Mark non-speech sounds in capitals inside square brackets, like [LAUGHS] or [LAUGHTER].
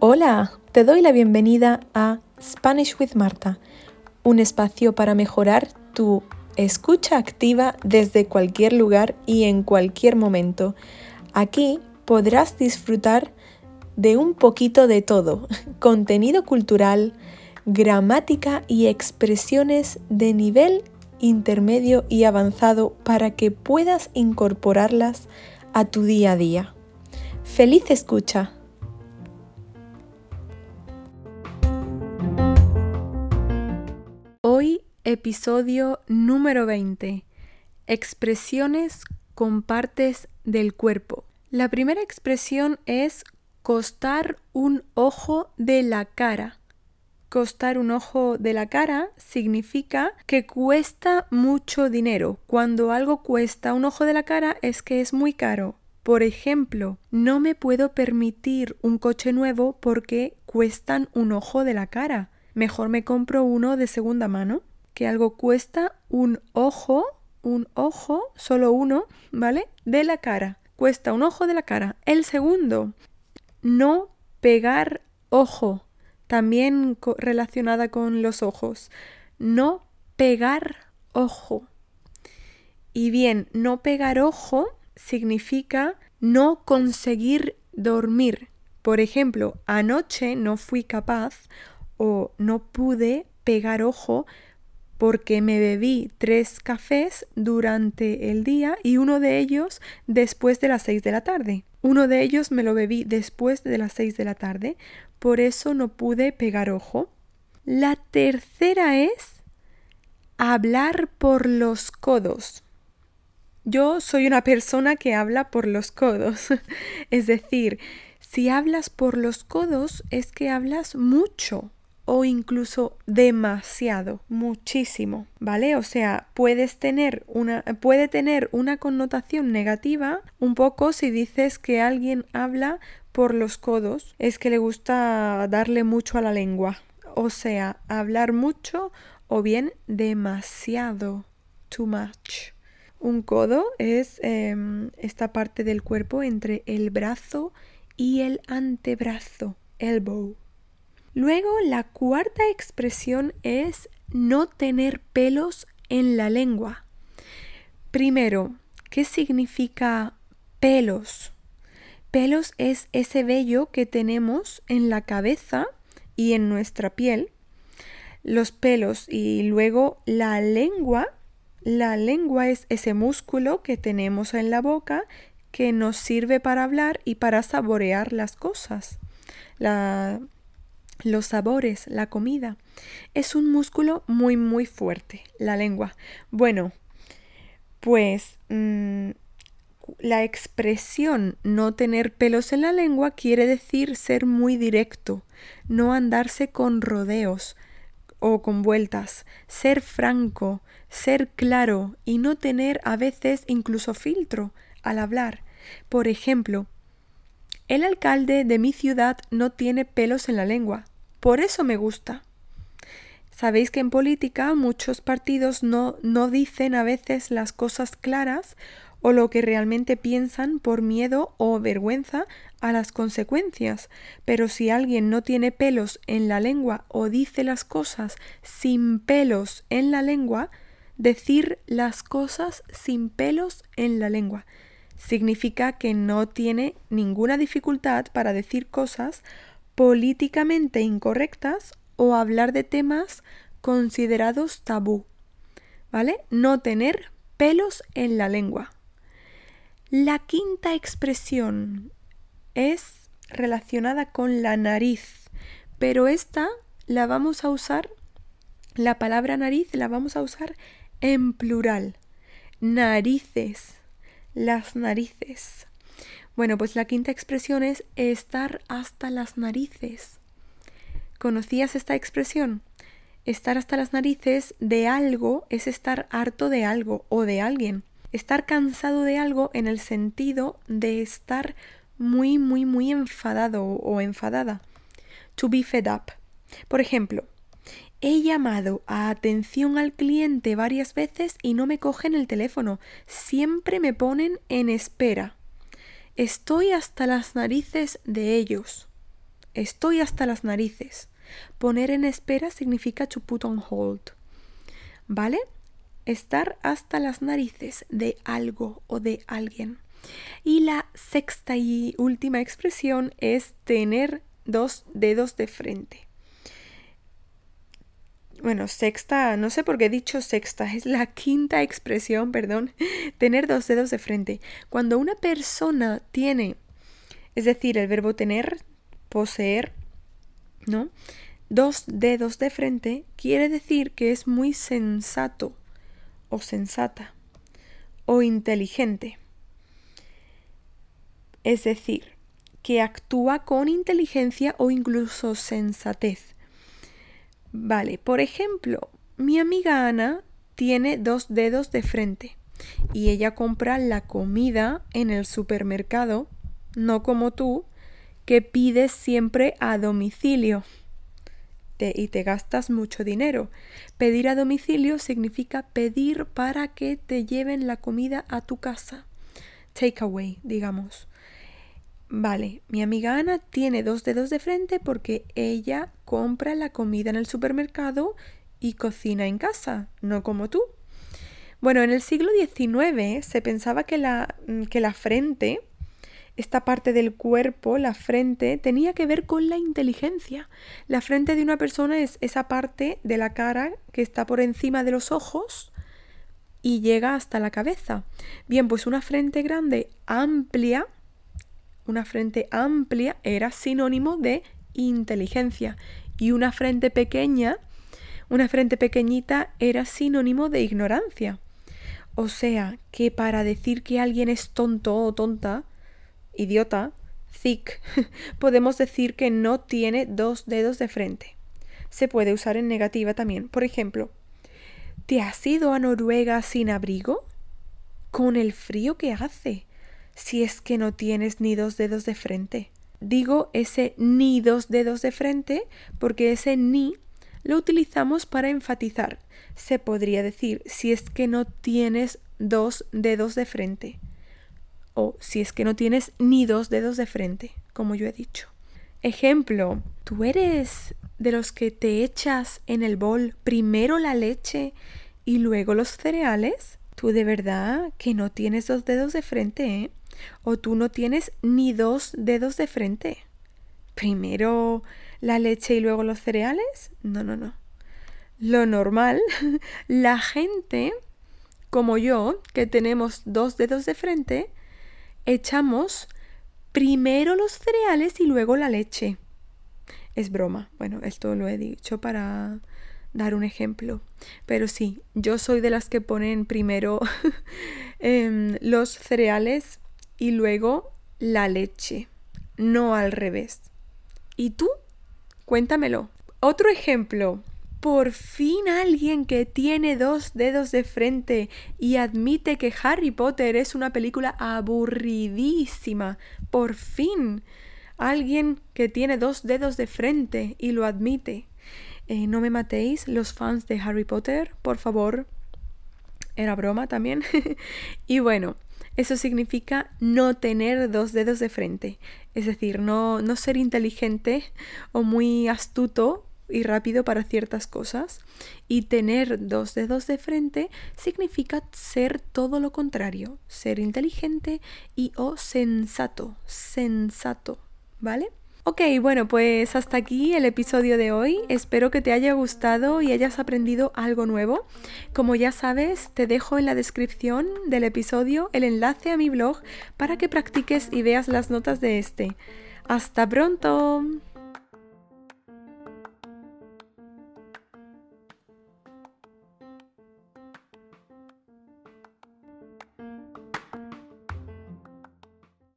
Hola, te doy la bienvenida a Spanish with Marta, un espacio para mejorar tu escucha activa desde cualquier lugar y en cualquier momento. Aquí podrás disfrutar de un poquito de todo, [LAUGHS] contenido cultural, gramática y expresiones de nivel intermedio y avanzado para que puedas incorporarlas a tu día a día. ¡Feliz escucha! Hoy episodio número 20. Expresiones con partes del cuerpo. La primera expresión es costar un ojo de la cara. Costar un ojo de la cara significa que cuesta mucho dinero. Cuando algo cuesta un ojo de la cara es que es muy caro. Por ejemplo, no me puedo permitir un coche nuevo porque cuestan un ojo de la cara. Mejor me compro uno de segunda mano. Que algo cuesta un ojo, un ojo, solo uno, ¿vale? De la cara. Cuesta un ojo de la cara. El segundo, no pegar ojo, también relacionada con los ojos. No pegar ojo. Y bien, no pegar ojo significa no conseguir dormir. Por ejemplo, anoche no fui capaz o no pude pegar ojo porque me bebí tres cafés durante el día y uno de ellos después de las seis de la tarde. Uno de ellos me lo bebí después de las seis de la tarde, por eso no pude pegar ojo. La tercera es hablar por los codos. Yo soy una persona que habla por los codos. [LAUGHS] es decir, si hablas por los codos es que hablas mucho o incluso demasiado, muchísimo, ¿vale? O sea, puedes tener una puede tener una connotación negativa un poco si dices que alguien habla por los codos, es que le gusta darle mucho a la lengua, o sea, hablar mucho o bien demasiado, too much. Un codo es em, esta parte del cuerpo entre el brazo y el antebrazo, elbow. Luego, la cuarta expresión es no tener pelos en la lengua. Primero, ¿qué significa pelos? Pelos es ese vello que tenemos en la cabeza y en nuestra piel. Los pelos y luego la lengua. La lengua es ese músculo que tenemos en la boca que nos sirve para hablar y para saborear las cosas. La, los sabores, la comida. Es un músculo muy, muy fuerte, la lengua. Bueno, pues mm, la expresión no tener pelos en la lengua quiere decir ser muy directo, no andarse con rodeos o con vueltas, ser franco, ser claro y no tener a veces incluso filtro al hablar. Por ejemplo, el alcalde de mi ciudad no tiene pelos en la lengua. Por eso me gusta. Sabéis que en política muchos partidos no, no dicen a veces las cosas claras o lo que realmente piensan por miedo o vergüenza a las consecuencias. Pero si alguien no tiene pelos en la lengua o dice las cosas sin pelos en la lengua, decir las cosas sin pelos en la lengua significa que no tiene ninguna dificultad para decir cosas políticamente incorrectas o hablar de temas considerados tabú. ¿Vale? No tener pelos en la lengua. La quinta expresión es relacionada con la nariz, pero esta la vamos a usar, la palabra nariz la vamos a usar en plural. Narices las narices. Bueno, pues la quinta expresión es estar hasta las narices. ¿Conocías esta expresión? Estar hasta las narices de algo es estar harto de algo o de alguien. Estar cansado de algo en el sentido de estar muy, muy, muy enfadado o enfadada. To be fed up. Por ejemplo, He llamado a atención al cliente varias veces y no me cogen el teléfono. Siempre me ponen en espera. Estoy hasta las narices de ellos. Estoy hasta las narices. Poner en espera significa to put on hold. ¿Vale? Estar hasta las narices de algo o de alguien. Y la sexta y última expresión es tener dos dedos de frente. Bueno, sexta, no sé por qué he dicho sexta, es la quinta expresión, perdón, [LAUGHS] tener dos dedos de frente. Cuando una persona tiene, es decir, el verbo tener, poseer, ¿no? Dos dedos de frente, quiere decir que es muy sensato o sensata o inteligente. Es decir, que actúa con inteligencia o incluso sensatez. Vale, por ejemplo, mi amiga Ana tiene dos dedos de frente y ella compra la comida en el supermercado, no como tú, que pides siempre a domicilio y te gastas mucho dinero. Pedir a domicilio significa pedir para que te lleven la comida a tu casa. Takeaway, digamos. Vale, mi amiga Ana tiene dos dedos de frente porque ella compra la comida en el supermercado y cocina en casa, no como tú. Bueno, en el siglo XIX se pensaba que la, que la frente, esta parte del cuerpo, la frente, tenía que ver con la inteligencia. La frente de una persona es esa parte de la cara que está por encima de los ojos y llega hasta la cabeza. Bien, pues una frente grande, amplia, una frente amplia era sinónimo de inteligencia y una frente pequeña, una frente pequeñita era sinónimo de ignorancia. O sea, que para decir que alguien es tonto o tonta, idiota, thick, [LAUGHS] podemos decir que no tiene dos dedos de frente. Se puede usar en negativa también. Por ejemplo, ¿te has ido a Noruega sin abrigo? Con el frío que hace si es que no tienes ni dos dedos de frente. Digo ese ni dos dedos de frente porque ese ni lo utilizamos para enfatizar. Se podría decir si es que no tienes dos dedos de frente o si es que no tienes ni dos dedos de frente, como yo he dicho. Ejemplo, ¿tú eres de los que te echas en el bol primero la leche y luego los cereales? Tú de verdad que no tienes dos dedos de frente, ¿eh? O tú no tienes ni dos dedos de frente. Primero la leche y luego los cereales. No, no, no. Lo normal, [LAUGHS] la gente como yo, que tenemos dos dedos de frente, echamos primero los cereales y luego la leche. Es broma. Bueno, esto lo he dicho para dar un ejemplo. Pero sí, yo soy de las que ponen primero [LAUGHS] em, los cereales y luego la leche, no al revés. ¿Y tú? Cuéntamelo. Otro ejemplo. Por fin alguien que tiene dos dedos de frente y admite que Harry Potter es una película aburridísima. Por fin. Alguien que tiene dos dedos de frente y lo admite. Eh, no me matéis los fans de Harry Potter, por favor. Era broma también. [LAUGHS] y bueno, eso significa no tener dos dedos de frente, es decir, no, no ser inteligente o muy astuto y rápido para ciertas cosas. Y tener dos dedos de frente significa ser todo lo contrario, ser inteligente y o sensato, sensato, ¿vale? Ok, bueno, pues hasta aquí el episodio de hoy. Espero que te haya gustado y hayas aprendido algo nuevo. Como ya sabes, te dejo en la descripción del episodio el enlace a mi blog para que practiques y veas las notas de este. ¡Hasta pronto!